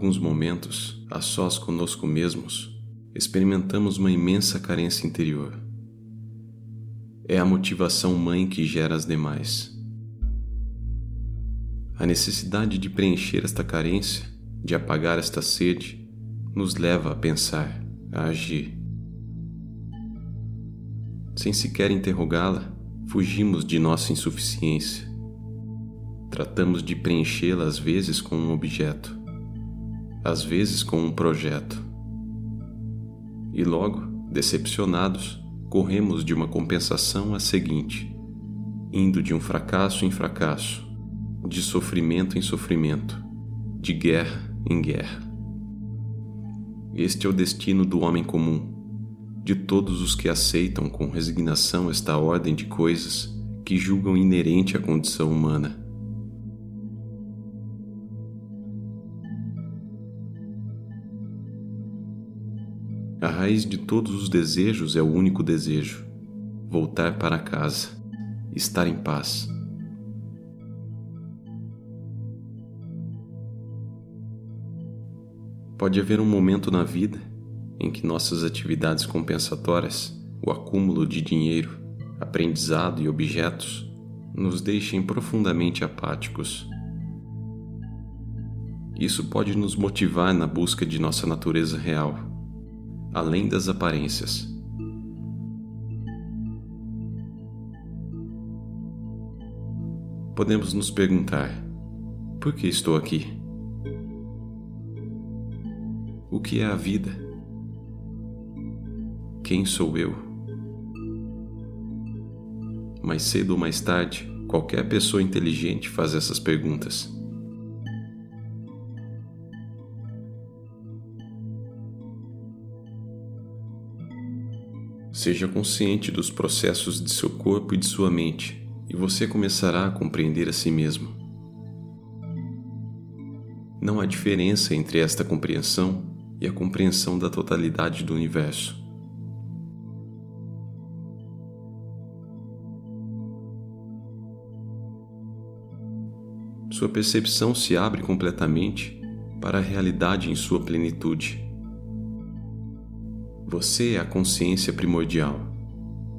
alguns momentos, a sós conosco mesmos, experimentamos uma imensa carência interior. É a motivação mãe que gera as demais. A necessidade de preencher esta carência, de apagar esta sede, nos leva a pensar, a agir. Sem sequer interrogá-la, fugimos de nossa insuficiência. Tratamos de preenchê-la às vezes com um objeto, às vezes com um projeto. E logo, decepcionados, corremos de uma compensação à seguinte, indo de um fracasso em fracasso, de sofrimento em sofrimento, de guerra em guerra. Este é o destino do homem comum, de todos os que aceitam com resignação esta ordem de coisas que julgam inerente à condição humana. Raiz de todos os desejos é o único desejo: voltar para casa, estar em paz. Pode haver um momento na vida em que nossas atividades compensatórias, o acúmulo de dinheiro, aprendizado e objetos, nos deixem profundamente apáticos. Isso pode nos motivar na busca de nossa natureza real além das aparências. Podemos nos perguntar: por que estou aqui? O que é a vida? Quem sou eu? Mais cedo ou mais tarde, qualquer pessoa inteligente faz essas perguntas. Seja consciente dos processos de seu corpo e de sua mente, e você começará a compreender a si mesmo. Não há diferença entre esta compreensão e a compreensão da totalidade do universo. Sua percepção se abre completamente para a realidade em sua plenitude. Você é a consciência primordial.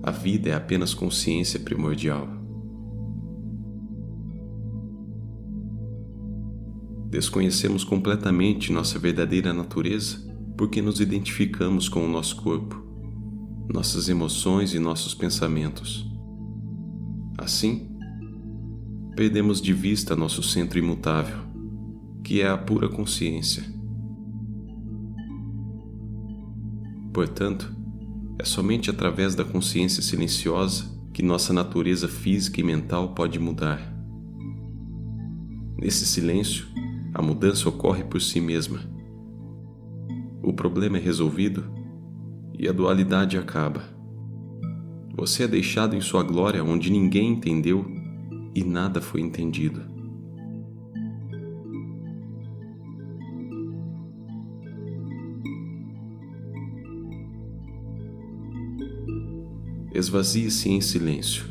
A vida é apenas consciência primordial. Desconhecemos completamente nossa verdadeira natureza porque nos identificamos com o nosso corpo, nossas emoções e nossos pensamentos. Assim, perdemos de vista nosso centro imutável, que é a pura consciência Portanto, é somente através da consciência silenciosa que nossa natureza física e mental pode mudar. Nesse silêncio, a mudança ocorre por si mesma. O problema é resolvido e a dualidade acaba. Você é deixado em sua glória onde ninguém entendeu e nada foi entendido. Esvazie-se em silêncio.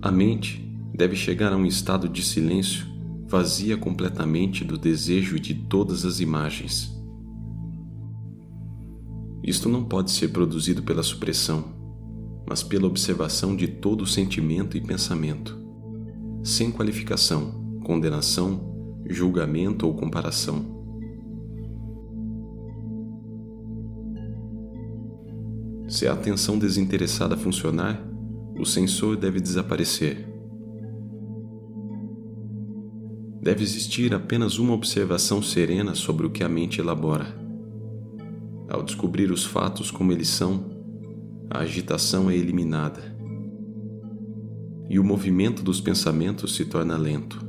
A mente deve chegar a um estado de silêncio vazia completamente do desejo de todas as imagens. Isto não pode ser produzido pela supressão, mas pela observação de todo sentimento e pensamento sem qualificação, condenação, julgamento ou comparação. Se a atenção desinteressada funcionar, o sensor deve desaparecer. Deve existir apenas uma observação serena sobre o que a mente elabora. Ao descobrir os fatos como eles são, a agitação é eliminada e o movimento dos pensamentos se torna lento.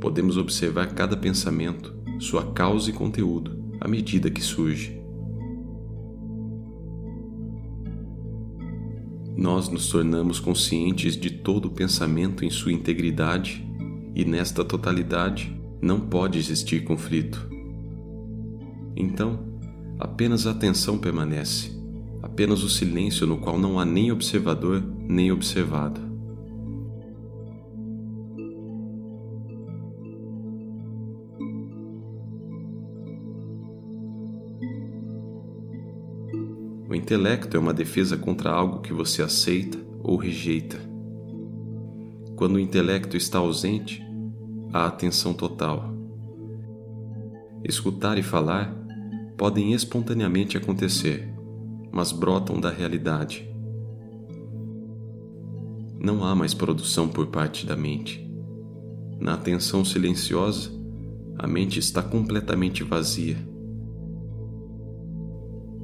Podemos observar cada pensamento, sua causa e conteúdo, à medida que surge. Nós nos tornamos conscientes de todo o pensamento em sua integridade e nesta totalidade não pode existir conflito. Então, apenas a atenção permanece, apenas o silêncio no qual não há nem observador nem observado. O intelecto é uma defesa contra algo que você aceita ou rejeita. Quando o intelecto está ausente, há atenção total. Escutar e falar podem espontaneamente acontecer, mas brotam da realidade. Não há mais produção por parte da mente. Na atenção silenciosa, a mente está completamente vazia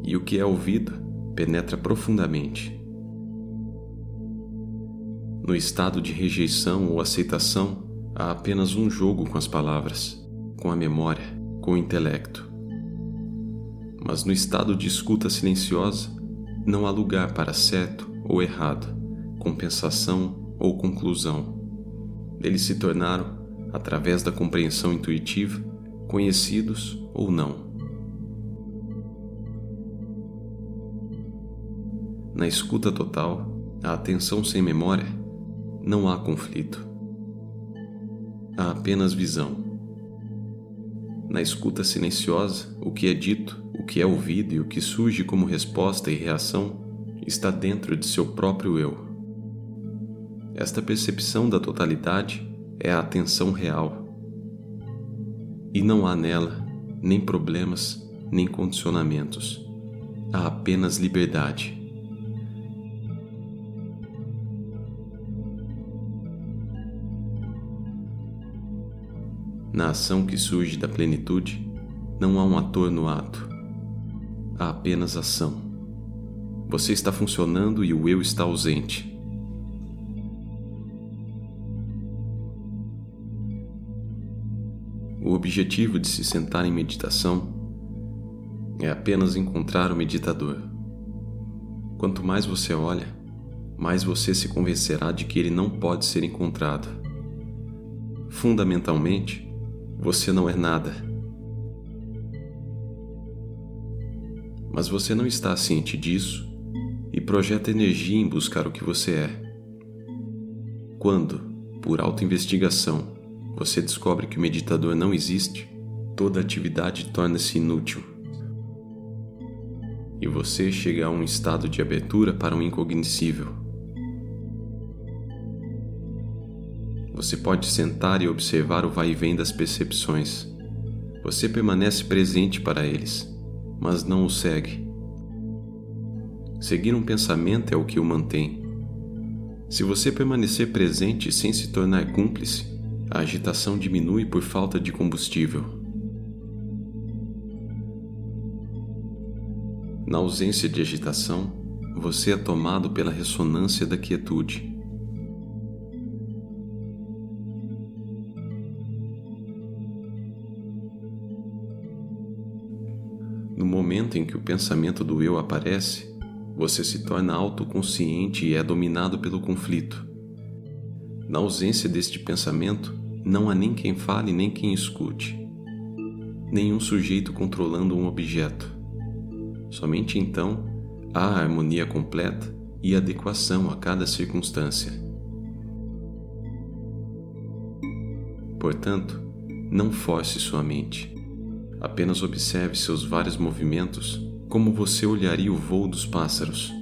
e o que é ouvido penetra profundamente. No estado de rejeição ou aceitação, há apenas um jogo com as palavras, com a memória, com o intelecto. Mas no estado de escuta silenciosa, não há lugar para certo ou errado, compensação ou conclusão. Eles se tornaram, através da compreensão intuitiva, conhecidos ou não. Na escuta total, a atenção sem memória, não há conflito. Há apenas visão. Na escuta silenciosa, o que é dito, o que é ouvido e o que surge como resposta e reação está dentro de seu próprio eu. Esta percepção da totalidade é a atenção real. E não há nela nem problemas, nem condicionamentos. Há apenas liberdade. Na ação que surge da plenitude, não há um ator no ato. Há apenas ação. Você está funcionando e o eu está ausente. O objetivo de se sentar em meditação é apenas encontrar o meditador. Quanto mais você olha, mais você se convencerá de que ele não pode ser encontrado. Fundamentalmente, você não é nada. Mas você não está ciente disso e projeta energia em buscar o que você é. Quando, por autoinvestigação, você descobre que o meditador não existe, toda atividade torna-se inútil. E você chega a um estado de abertura para um incognoscível. Você pode sentar e observar o vai e vem das percepções. Você permanece presente para eles, mas não o segue. Seguir um pensamento é o que o mantém. Se você permanecer presente sem se tornar cúmplice, a agitação diminui por falta de combustível. Na ausência de agitação, você é tomado pela ressonância da quietude. No momento em que o pensamento do eu aparece, você se torna autoconsciente e é dominado pelo conflito. Na ausência deste pensamento, não há nem quem fale nem quem escute. Nenhum sujeito controlando um objeto. Somente então há a harmonia completa e adequação a cada circunstância. Portanto, não force sua mente. Apenas observe seus vários movimentos como você olharia o voo dos pássaros.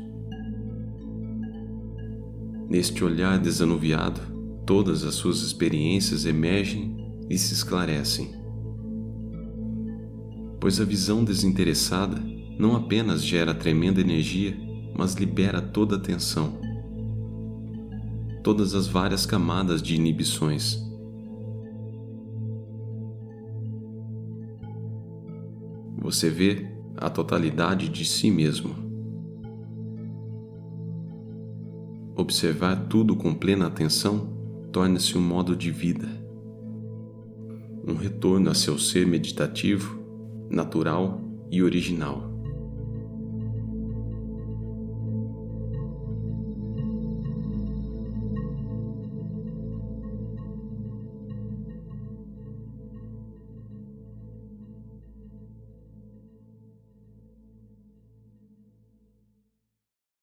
Neste olhar desanuviado, todas as suas experiências emergem e se esclarecem. Pois a visão desinteressada não apenas gera tremenda energia, mas libera toda a tensão, todas as várias camadas de inibições você vê a totalidade de si mesmo. Observar tudo com plena atenção torna-se um modo de vida, um retorno a seu ser meditativo, natural e original.